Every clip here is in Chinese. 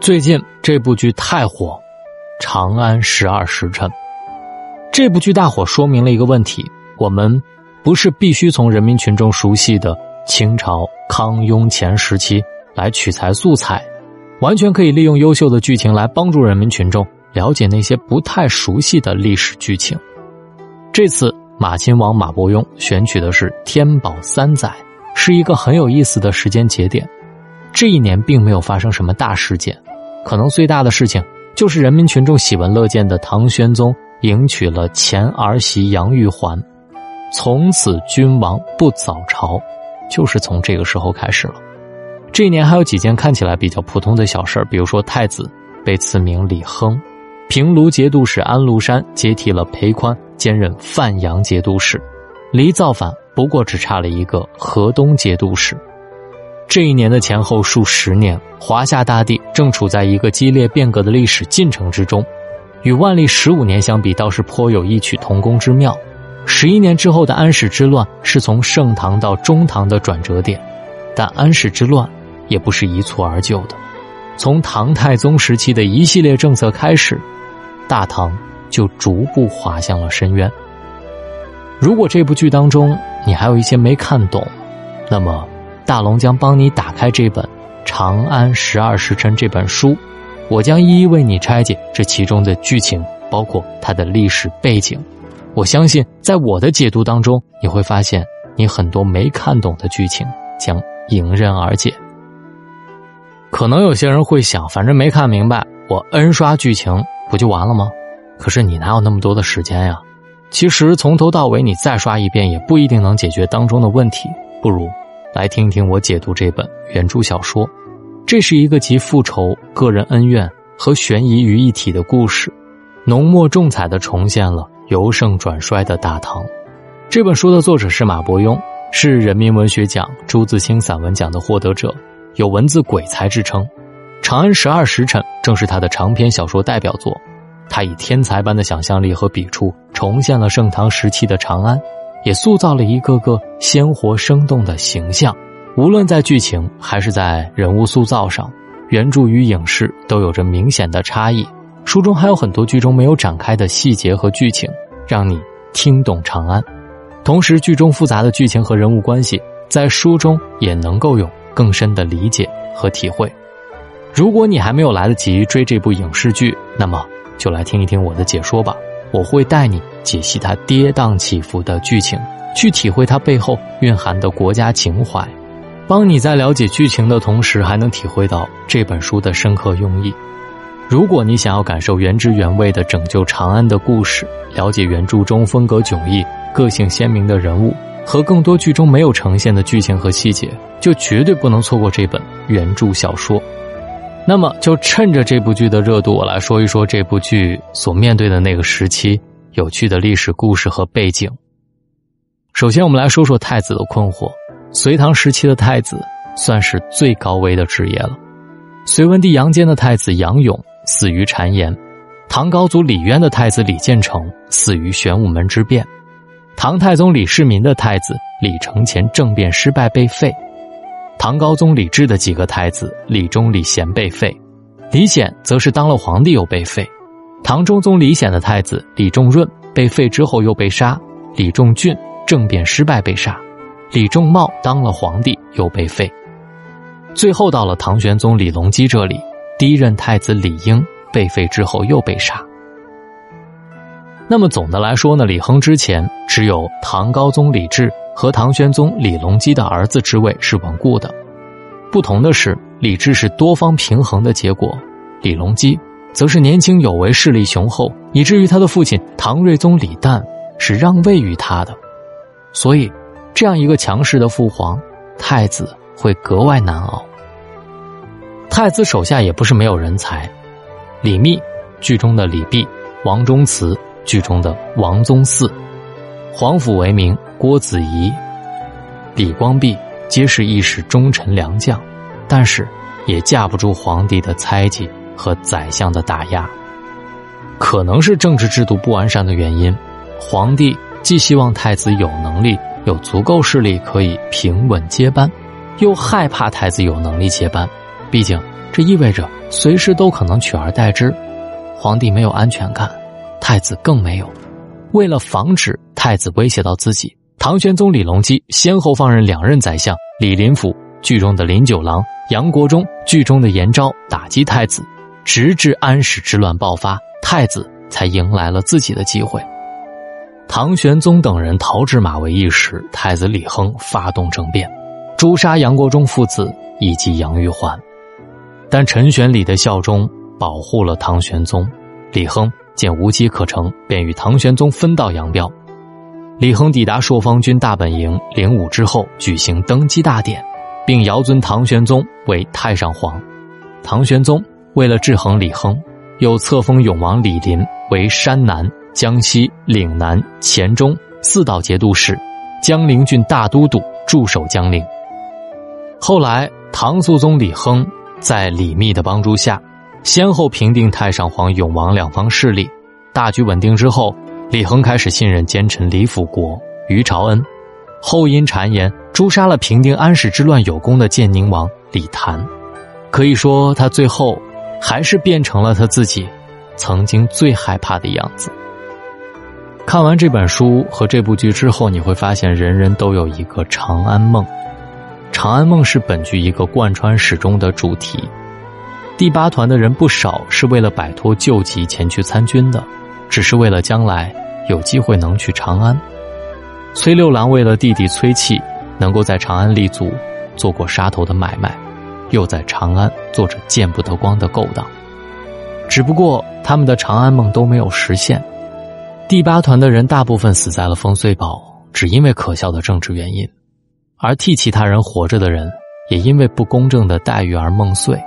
最近这部剧太火，《长安十二时辰》。这部剧大火，说明了一个问题：我们不是必须从人民群众熟悉的清朝康雍乾时期来取材素材，完全可以利用优秀的剧情来帮助人民群众了解那些不太熟悉的历史剧情。这次马亲王马伯庸选取的是天宝三载，是一个很有意思的时间节点。这一年并没有发生什么大事件，可能最大的事情就是人民群众喜闻乐见的唐玄宗迎娶了前儿媳杨玉环，从此君王不早朝，就是从这个时候开始了。这一年还有几件看起来比较普通的小事比如说太子被赐名李亨，平卢节度使安禄山接替了裴宽兼任范阳节度使，离造反不过只差了一个河东节度使。这一年的前后数十年，华夏大地正处在一个激烈变革的历史进程之中，与万历十五年相比，倒是颇有异曲同工之妙。十一年之后的安史之乱是从盛唐到中唐的转折点，但安史之乱也不是一蹴而就的。从唐太宗时期的一系列政策开始，大唐就逐步滑向了深渊。如果这部剧当中你还有一些没看懂，那么。大龙将帮你打开这本《长安十二时辰》这本书，我将一一为你拆解这其中的剧情，包括它的历史背景。我相信，在我的解读当中，你会发现你很多没看懂的剧情将迎刃而解。可能有些人会想，反正没看明白，我 N 刷剧情不就完了吗？可是你哪有那么多的时间呀？其实从头到尾你再刷一遍，也不一定能解决当中的问题。不如。来听听我解读这本原著小说，这是一个集复仇、个人恩怨和悬疑于一体的故事，浓墨重彩的重现了由盛转衰的大唐。这本书的作者是马伯庸，是人民文学奖朱自清散文奖的获得者，有文字鬼才之称。《长安十二时辰》正是他的长篇小说代表作，他以天才般的想象力和笔触，重现了盛唐时期的长安。也塑造了一个个鲜活生动的形象，无论在剧情还是在人物塑造上，原著与影视都有着明显的差异。书中还有很多剧中没有展开的细节和剧情，让你听懂长安。同时，剧中复杂的剧情和人物关系，在书中也能够有更深的理解和体会。如果你还没有来得及追这部影视剧，那么就来听一听我的解说吧。我会带你解析它跌宕起伏的剧情，去体会它背后蕴含的国家情怀，帮你在了解剧情的同时，还能体会到这本书的深刻用意。如果你想要感受原汁原味的拯救长安的故事，了解原著中风格迥异、个性鲜明的人物和更多剧中没有呈现的剧情和细节，就绝对不能错过这本原著小说。那么，就趁着这部剧的热度，我来说一说这部剧所面对的那个时期有趣的历史故事和背景。首先，我们来说说太子的困惑。隋唐时期的太子算是最高危的职业了。隋文帝杨坚的太子杨勇死于谗言，唐高祖李渊的太子李建成死于玄武门之变，唐太宗李世民的太子李承乾政变失败被废。唐高宗李治的几个太子李忠、李贤被废，李显则是当了皇帝又被废。唐中宗李显的太子李重润被废之后又被杀，李重俊政变失败被杀，李重茂当了皇帝又被废。最后到了唐玄宗李隆基这里，第一任太子李英被废之后又被杀。那么总的来说呢，李亨之前只有唐高宗李治。和唐玄宗李隆基的儿子之位是稳固的，不同的是，李治是多方平衡的结果，李隆基则是年轻有为、势力雄厚，以至于他的父亲唐睿宗李旦是让位于他的，所以，这样一个强势的父皇，太子会格外难熬。太子手下也不是没有人才，李密剧中的李泌，王忠慈剧中的王宗嗣，皇甫为民。郭子仪、李光弼皆是一时忠臣良将，但是也架不住皇帝的猜忌和宰相的打压。可能是政治制度不完善的原因，皇帝既希望太子有能力、有足够势力可以平稳接班，又害怕太子有能力接班。毕竟这意味着随时都可能取而代之。皇帝没有安全感，太子更没有。为了防止太子威胁到自己，唐玄宗李隆基先后放任两任宰相李林甫（剧中的林九郎）、杨国忠（剧中的严昭）打击太子，直至安史之乱爆发，太子才迎来了自己的机会。唐玄宗等人逃至马嵬驿时，太子李亨发动政变，诛杀杨国忠父子以及杨玉环。但陈玄礼的效忠保护了唐玄宗，李亨见无机可乘，便与唐玄宗分道扬镳。李亨抵达朔方军大本营灵武之后，举行登基大典，并遥尊唐玄宗为太上皇。唐玄宗为了制衡李亨，又册封永王李璘为山南、江西、岭南、黔中四道节度使，江陵郡大都督，驻守江陵。后来，唐肃宗李亨。在李密的帮助下，先后平定太上皇、永王两方势力，大局稳定之后，李亨开始信任奸臣李辅国、于朝恩，后因谗言诛杀了平定安史之乱有功的建宁王李谭。可以说，他最后还是变成了他自己曾经最害怕的样子。看完这本书和这部剧之后，你会发现，人人都有一个长安梦。长安梦是本剧一个贯穿始终的主题。第八团的人不少是为了摆脱旧疾前去参军的，只是为了将来有机会能去长安。崔六郎为了弟弟崔器能够在长安立足，做过杀头的买卖，又在长安做着见不得光的勾当。只不过他们的长安梦都没有实现。第八团的人大部分死在了烽燧堡，只因为可笑的政治原因。而替其他人活着的人，也因为不公正的待遇而梦碎。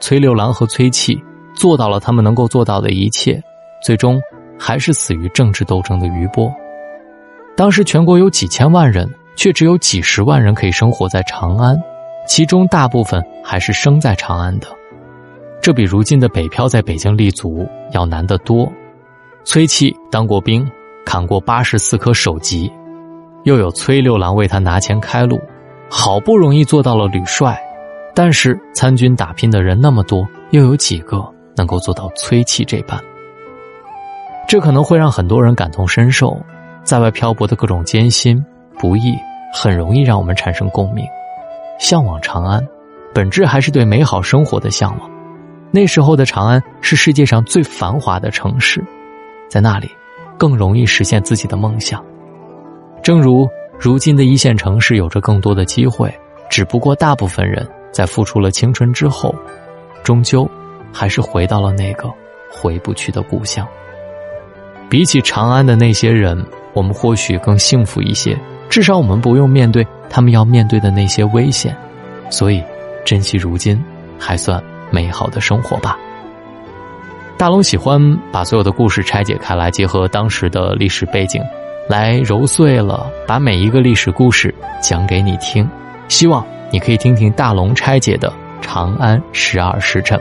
崔六郎和崔器做到了他们能够做到的一切，最终还是死于政治斗争的余波。当时全国有几千万人，却只有几十万人可以生活在长安，其中大部分还是生在长安的。这比如今的北漂在北京立足要难得多。崔器当过兵，砍过八十四颗首级。又有崔六郎为他拿钱开路，好不容易做到了旅帅，但是参军打拼的人那么多，又有几个能够做到崔琦这般？这可能会让很多人感同身受，在外漂泊的各种艰辛不易，很容易让我们产生共鸣。向往长安，本质还是对美好生活的向往。那时候的长安是世界上最繁华的城市，在那里，更容易实现自己的梦想。正如如今的一线城市有着更多的机会，只不过大部分人在付出了青春之后，终究还是回到了那个回不去的故乡。比起长安的那些人，我们或许更幸福一些，至少我们不用面对他们要面对的那些危险。所以，珍惜如今还算美好的生活吧。大龙喜欢把所有的故事拆解开来，结合当时的历史背景。来揉碎了，把每一个历史故事讲给你听。希望你可以听听大龙拆解的《长安十二时辰》。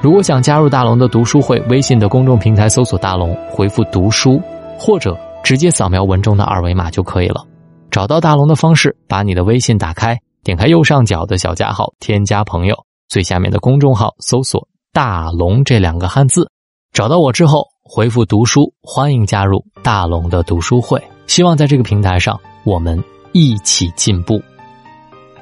如果想加入大龙的读书会，微信的公众平台搜索“大龙”，回复“读书”，或者直接扫描文中的二维码就可以了。找到大龙的方式：把你的微信打开，点开右上角的小加号，添加朋友，最下面的公众号搜索“大龙”这两个汉字，找到我之后。回复读书，欢迎加入大龙的读书会。希望在这个平台上，我们一起进步。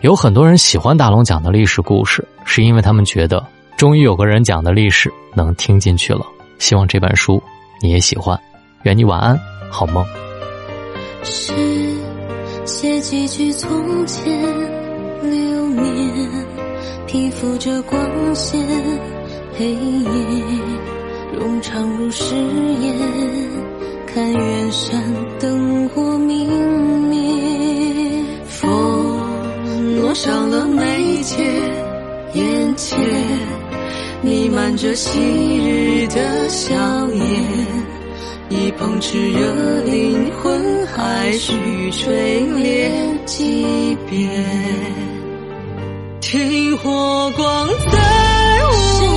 有很多人喜欢大龙讲的历史故事，是因为他们觉得终于有个人讲的历史能听进去了。希望这本书你也喜欢。愿你晚安，好梦。是写几句从前流年，披覆着光线黑夜。冗长如誓言，看远山灯火明，眼前弥漫着昔日的笑颜，一捧炽热灵魂，还需锤炼几遍，听火光在。我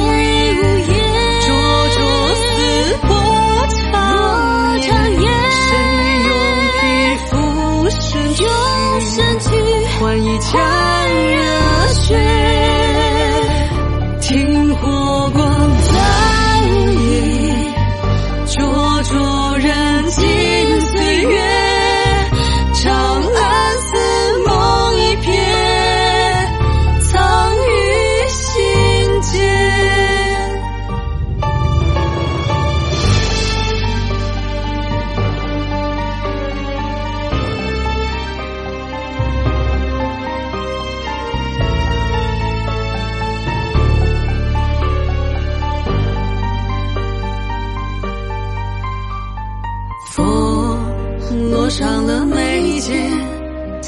锁上了眉睫，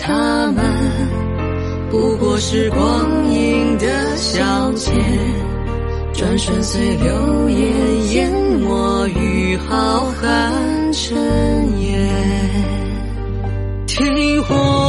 他们不过是光阴的消遣。转瞬随流言，淹没于浩瀚尘烟，听火。